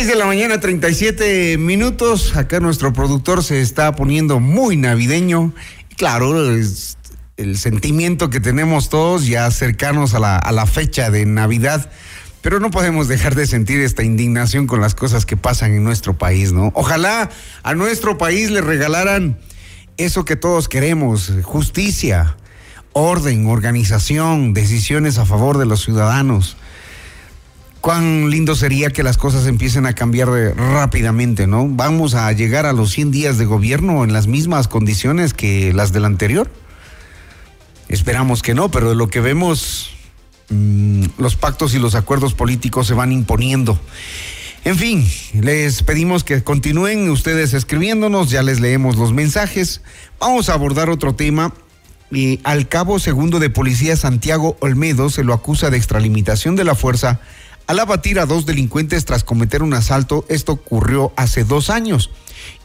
6 de la mañana, 37 minutos. Acá nuestro productor se está poniendo muy navideño. Claro, el sentimiento que tenemos todos ya cercanos a la, a la fecha de Navidad. Pero no podemos dejar de sentir esta indignación con las cosas que pasan en nuestro país, ¿no? Ojalá a nuestro país le regalaran eso que todos queremos, justicia, orden, organización, decisiones a favor de los ciudadanos cuán lindo sería que las cosas empiecen a cambiar rápidamente, ¿no? Vamos a llegar a los 100 días de gobierno en las mismas condiciones que las del anterior. Esperamos que no, pero de lo que vemos, mm, los pactos y los acuerdos políticos se van imponiendo. En fin, les pedimos que continúen ustedes escribiéndonos, ya les leemos los mensajes. Vamos a abordar otro tema. Y al cabo segundo de policía Santiago Olmedo se lo acusa de extralimitación de la fuerza al abatir a dos delincuentes tras cometer un asalto. Esto ocurrió hace dos años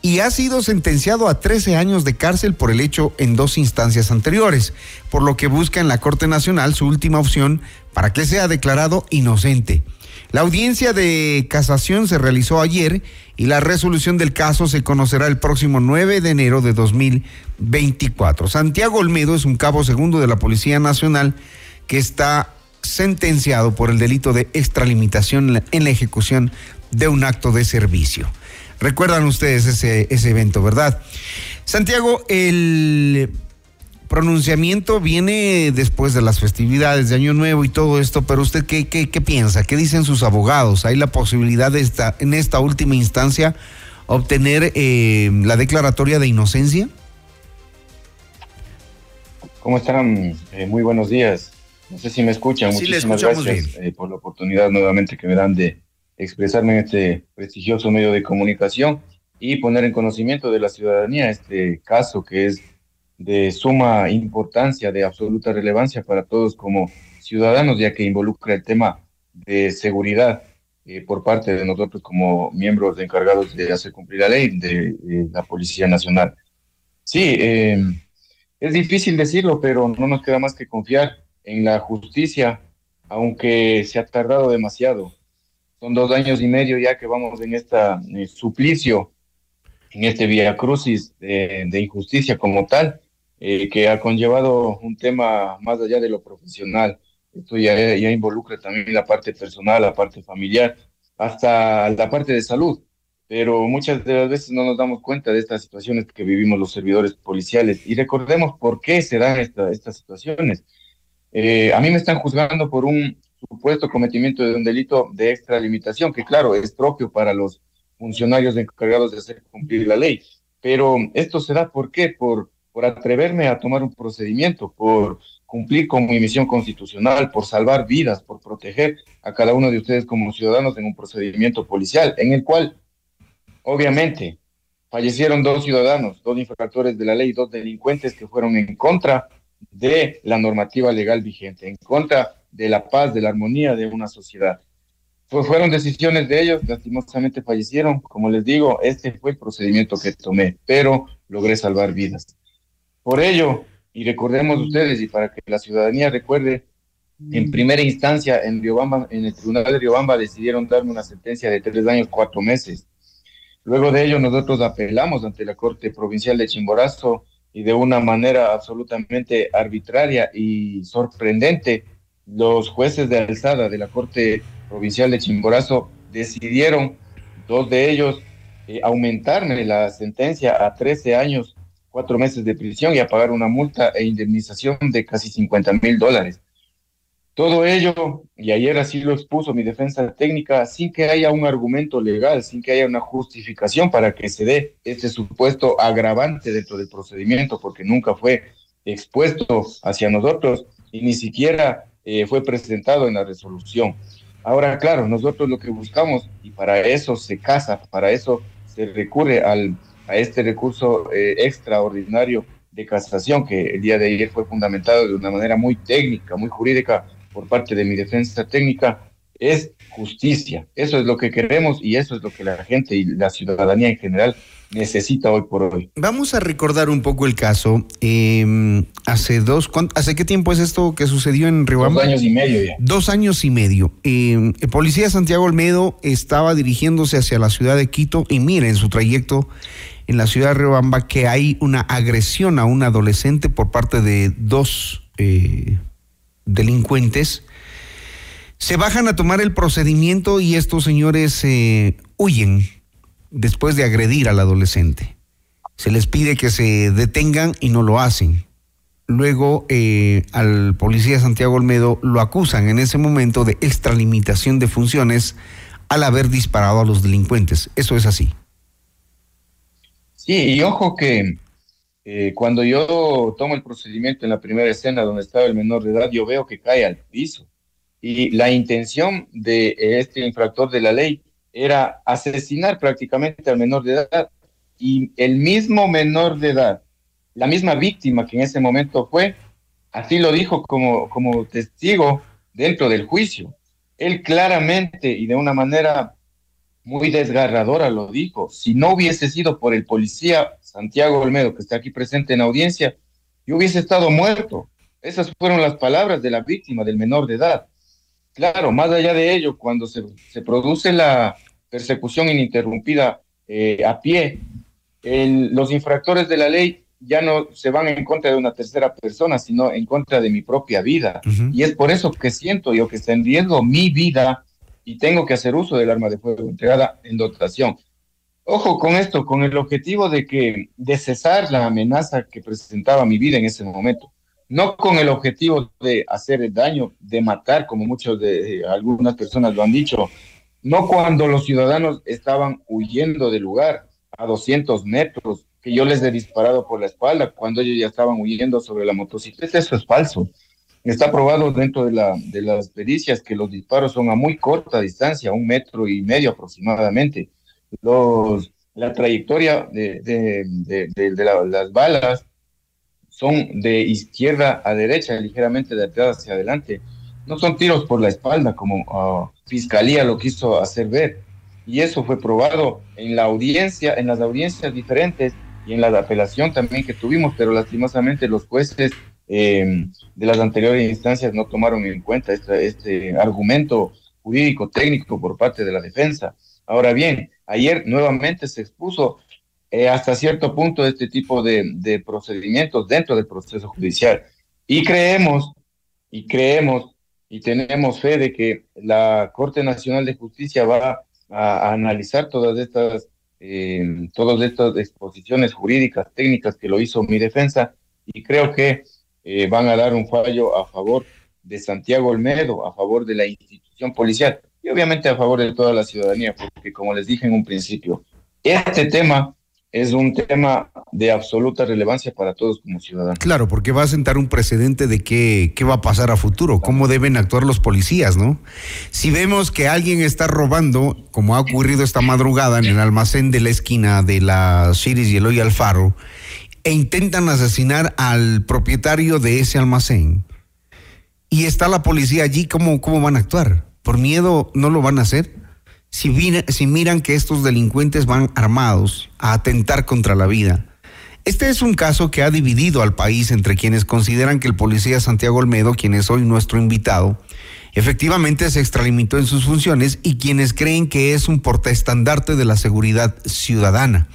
y ha sido sentenciado a 13 años de cárcel por el hecho en dos instancias anteriores, por lo que busca en la Corte Nacional su última opción para que sea declarado inocente. La audiencia de casación se realizó ayer y la resolución del caso se conocerá el próximo 9 de enero de 2024. Santiago Olmedo es un cabo segundo de la Policía Nacional que está sentenciado por el delito de extralimitación en la ejecución de un acto de servicio. Recuerdan ustedes ese, ese evento, ¿verdad? Santiago, el pronunciamiento viene después de las festividades de Año Nuevo y todo esto, pero usted qué, qué, qué piensa? ¿Qué dicen sus abogados? ¿Hay la posibilidad de esta, en esta última instancia obtener eh, la declaratoria de inocencia? ¿Cómo están? Eh, muy buenos días. No sé si me escuchan. Muchísimas gracias eh, por la oportunidad nuevamente que me dan de expresarme en este prestigioso medio de comunicación y poner en conocimiento de la ciudadanía este caso que es de suma importancia, de absoluta relevancia para todos como ciudadanos, ya que involucra el tema de seguridad eh, por parte de nosotros como miembros encargados de hacer cumplir la ley de, la Policía Nacional. Sí, eh, es difícil decirlo, pero no nos queda más que confiar en la justicia, aunque se ha tardado demasiado. Son dos años y medio ya que vamos en este suplicio, en este vía crucis de, injusticia como tal, eh, que ha conllevado un tema más allá de lo profesional. Esto ya, ya involucra también la parte personal, la parte familiar, hasta la parte de salud. Pero muchas de las veces no nos damos cuenta de estas situaciones que vivimos los servidores policiales. Y recordemos por qué se dan estas situaciones eh, a mí me están juzgando por un supuesto cometimiento de un delito de extralimitación, que claro, es propio para los funcionarios encargados de hacer cumplir la ley. Pero esto se da, ¿por qué? Por, por atreverme a tomar un procedimiento, por cumplir con mi misión constitucional, por salvar vidas, por proteger a cada uno de ustedes como ciudadanos en un procedimiento policial, en el cual, obviamente, fallecieron dos ciudadanos, dos infractores de la ley, dos delincuentes que fueron en contra de la normativa legal vigente, en contra de la paz, de la armonía de una sociedad. Pues fueron decisiones de ellos, lastimosamente fallecieron. Como les digo, este fue el procedimiento que tomé, pero logré salvar vidas. Por ello, y recordemos ustedes, y para que la ciudadanía recuerde, en primera instancia en Riobamba, en el Tribunal de Riobamba decidieron darme una sentencia de tres años, cuatro meses. Luego de ello, nosotros apelamos ante la Corte Provincial de Chimborazo y de una manera absolutamente arbitraria y sorprendente, los jueces de alzada de la Corte Provincial de Chimborazo decidieron, dos de ellos, eh, aumentarme la sentencia a 13 años, cuatro meses de prisión y a pagar una multa e indemnización de casi 50 mil dólares. Todo ello, y ayer así lo expuso mi defensa técnica, sin que haya un argumento legal, sin que haya una justificación para que se dé este supuesto agravante dentro del procedimiento, porque nunca fue expuesto hacia nosotros y ni siquiera eh, fue presentado en la resolución. Ahora, claro, nosotros lo que buscamos, y para eso se casa, para eso se recurre al, a este recurso eh, extraordinario de casación, que el día de ayer fue fundamentado de una manera muy técnica, muy jurídica, por parte de mi defensa técnica, es justicia. Eso es lo que queremos y eso es lo que la gente y la ciudadanía en general necesita hoy por hoy. Vamos a recordar un poco el caso. Em, hace dos, ¿hace qué tiempo es esto que sucedió en Riobamba? Dos años y medio ya. Dos años y medio. Em, el policía Santiago Olmedo estaba dirigiéndose hacia la ciudad de Quito y mira en su trayecto en la ciudad de Riobamba que hay una agresión a un adolescente por parte de dos eh, delincuentes. Se bajan a tomar el procedimiento y estos señores eh, huyen después de agredir al adolescente. Se les pide que se detengan y no lo hacen. Luego eh, al policía Santiago Olmedo lo acusan en ese momento de extralimitación de funciones al haber disparado a los delincuentes. Eso es así. Sí, y ojo que eh, cuando yo tomo el procedimiento en la primera escena donde estaba el menor de edad, yo veo que cae al piso. Y la intención de este infractor de la ley era asesinar prácticamente al menor de edad y el mismo menor de edad, la misma víctima que en ese momento fue, así lo dijo como, como testigo dentro del juicio. Él claramente y de una manera muy desgarradora lo dijo. Si no hubiese sido por el policía Santiago Olmedo, que está aquí presente en audiencia, yo hubiese estado muerto. Esas fueron las palabras de la víctima, del menor de edad. Claro, más allá de ello, cuando se, produce la persecución ininterrumpida eh, a pie, los infractores de la ley ya no se van en contra de una tercera persona, sino en contra de mi propia vida. Y es por eso que siento yo que está en riesgo mi vida y tengo que hacer uso del arma de fuego entregada en dotación. Ojo con esto, con el objetivo de que de cesar la amenaza que presentaba mi vida en ese momento no con el objetivo de hacer el daño, de matar, como muchos de algunas personas lo han dicho, no cuando los ciudadanos estaban huyendo del lugar a 200 metros, que yo les he disparado por la espalda, cuando ellos ya estaban huyendo sobre la motocicleta, eso es falso. Está probado dentro de, la, de las pericias que los disparos son a muy corta distancia, un metro y medio aproximadamente. Los, la trayectoria de, de, de las balas son de izquierda a derecha, ligeramente de atrás hacia adelante. No son tiros por la espalda, como ah, Fiscalía lo quiso hacer ver. Y eso fue probado en la audiencia, en las audiencias diferentes y en la apelación también que tuvimos, pero lastimosamente los jueces em, de las anteriores instancias no tomaron en cuenta este, argumento jurídico técnico por parte de la defensa. Ahora bien, ayer nuevamente se expuso eh, hasta cierto punto este tipo de, procedimientos dentro del proceso judicial. Y creemos, y creemos, y tenemos fe de que la Corte Nacional de Justicia va a, analizar todas estas, eh, todas estas exposiciones jurídicas, técnicas que lo hizo mi defensa, y creo que eh, van a dar un fallo a favor de Santiago Olmedo, a favor de la institución policial y obviamente a favor de toda la ciudadanía, porque como les dije en un principio, este tema es un tema de absoluta relevancia para todos como ciudadanos. Claro, porque va a sentar un precedente de qué, qué va a pasar a futuro, cómo deben actuar los policías, ¿no? Si vemos que alguien está robando, como ha ocurrido esta madrugada en el almacén de la esquina de la Ciris y Eloy Alfaro, e intentan asesinar al propietario de ese almacén, y está la policía allí, ¿cómo, cómo van a actuar? ¿Por miedo no lo van a hacer? si, miran que estos delincuentes van armados a atentar contra la vida. Este es un caso que ha dividido al país entre quienes consideran que el policía Santiago Olmedo, quien es hoy nuestro invitado, efectivamente se extralimitó en sus funciones y quienes creen que es un portaestandarte de la seguridad ciudadana.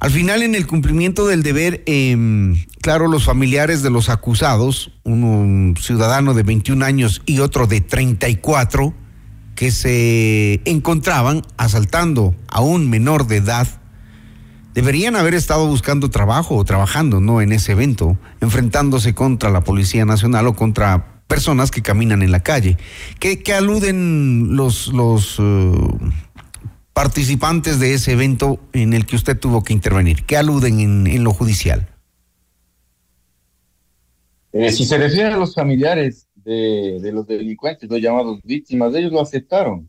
Al final, en el cumplimiento del deber, em, claro, los familiares de los acusados, un ciudadano de 21 años y otro de 34, que se encontraban asaltando a un menor de edad deberían haber estado buscando trabajo o trabajando, ¿no? En ese evento, enfrentándose contra la Policía Nacional o contra personas que caminan en la calle. ¿Qué, aluden los, los eh, participantes de ese evento en el que usted tuvo que intervenir? ¿Qué aluden en, lo judicial? Eh, si se refiere a los familiares de, los delincuentes, los llamados víctimas, ellos lo aceptaron.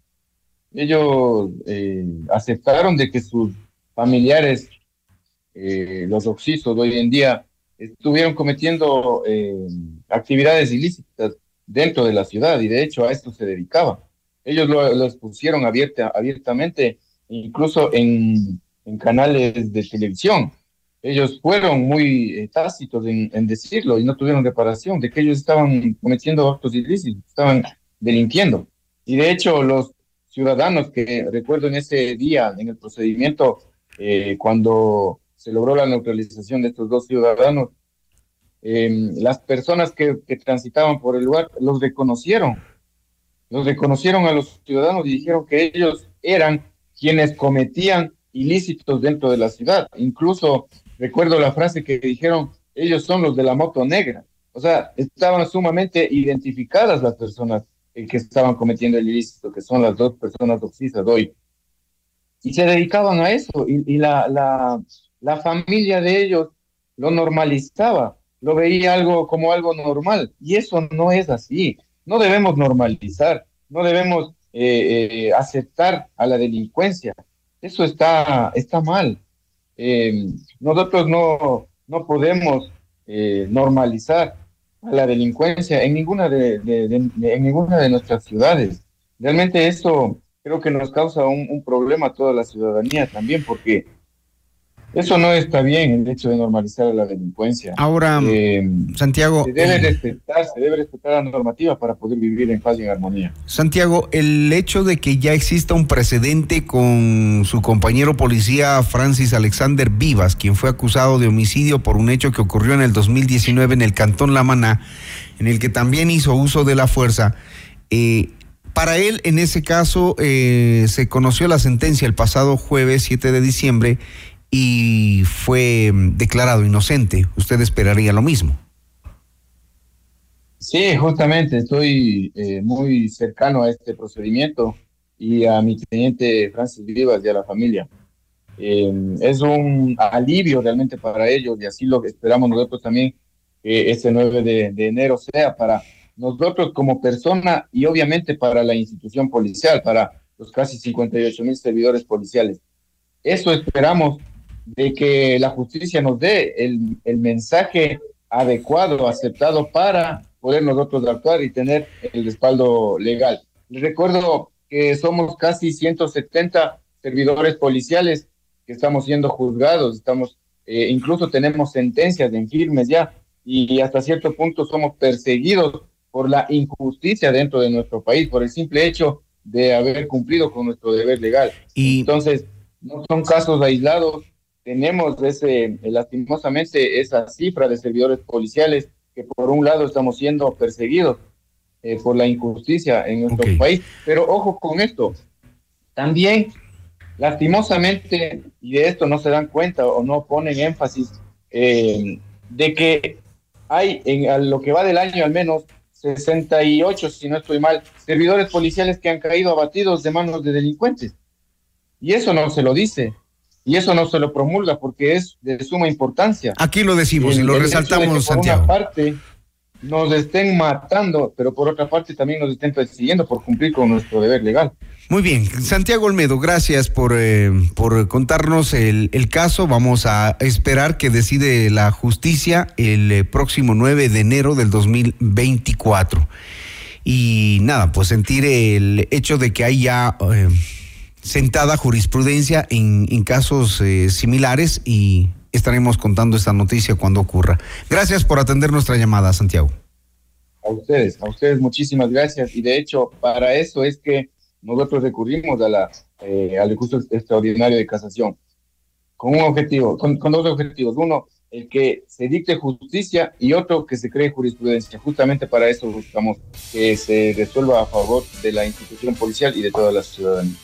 Ellos eh, aceptaron de que sus familiares, eh, los oxisos hoy en día, estuvieron cometiendo actividades ilícitas dentro de la ciudad y de hecho a esto se dedicaban. Ellos lo, expusieron abierta, abiertamente, incluso en, en, canales de televisión. Ellos fueron muy eh, tácitos en, en, decirlo y no tuvieron reparación de que ellos estaban cometiendo actos ilícitos, estaban delinquiendo. Y de hecho, los ciudadanos que recuerdo en ese día, en el procedimiento, eh, cuando se logró la neutralización de estos dos ciudadanos, eh, las personas que, que, transitaban por el lugar los reconocieron, los reconocieron a los ciudadanos y dijeron que ellos eran quienes cometían ilícitos dentro de la ciudad. Incluso recuerdo la frase que dijeron, ellos son los de la moto negra. O sea, estaban sumamente identificadas las personas que estaban cometiendo el ilícito, que son las dos personas oxisas hoy. Y se dedicaban a eso, y, la, la, la familia de ellos lo normalizaba, lo veía algo como algo normal, y eso no es así. No debemos normalizar, no debemos eh, eh, aceptar a la delincuencia. Eso está, está mal. Eh, nosotros no, no podemos normalizar a la delincuencia en ninguna de, en ninguna de nuestras ciudades. Realmente eso creo que nos causa un, problema a toda la ciudadanía también, porque eso no está bien, el hecho de normalizar la delincuencia. Ahora, eh, Santiago. Se debe respetar, se debe respetar la normativa para poder vivir en paz y en armonía. Santiago, el hecho de que ya exista un precedente con su compañero policía Francis Alexander Vivas, quien fue acusado de homicidio por un hecho que ocurrió en el 2019 en el Cantón La Maná, en el que también hizo uso de la fuerza. Eh, para él, en ese caso, eh, se conoció la sentencia el pasado jueves 7 de diciembre y fue mm, declarado inocente. ¿Usted esperaría lo mismo? Sí, justamente estoy eh, muy cercano a este procedimiento y a mi teniente Francis Vivas y a la familia. Em, es un alivio realmente para ellos y así lo esperamos nosotros también que este 9 de, de enero sea para nosotros como persona y obviamente para la institución policial, para los casi 58 mil servidores policiales. Eso esperamos de que la justicia nos dé el, el mensaje adecuado, aceptado para poder nosotros actuar y tener el respaldo legal. Les recuerdo que somos casi 170 servidores policiales que estamos siendo juzgados, estamos, eh, incluso tenemos sentencias en firmes ya y hasta cierto punto somos perseguidos por la injusticia dentro de nuestro país, por el simple hecho de haber cumplido con nuestro deber legal. Y entonces, no son casos aislados, tenemos ese, lastimosamente esa cifra de servidores policiales que por un lado estamos siendo perseguidos eh, por la injusticia en nuestro país, pero ojo con esto, también lastimosamente, y de esto no se dan cuenta o no ponen énfasis, eh, de que hay en lo que va del año al menos 68, si no estoy mal, servidores policiales que han caído abatidos de manos de delincuentes. Y eso no se lo dice. Y eso no se lo promulga porque es de suma importancia. Aquí lo decimos y lo resaltamos, Santiago. Por una parte, nos estén matando, pero por otra parte también nos estén persiguiendo por cumplir con nuestro deber legal. Muy bien, Santiago Olmedo, gracias por, eh, por contarnos el, el, caso. Vamos a esperar que decide la justicia el eh, próximo 9 de enero del 2024. Y nada, pues sentir el hecho de que hay ya eh, sentada jurisprudencia en, casos similares y estaremos contando esta noticia cuando ocurra. Gracias por atender nuestra llamada, Santiago. A ustedes, a ustedes muchísimas gracias. Y de hecho, para eso es que nosotros recurrimos a la, eh, al recurso extraordinario de casación con un objetivo, con, dos objetivos. Uno, el que se dicte justicia y otro, que se cree jurisprudencia. Justamente para eso buscamos que se resuelva a favor de la institución policial y de toda la ciudadanía.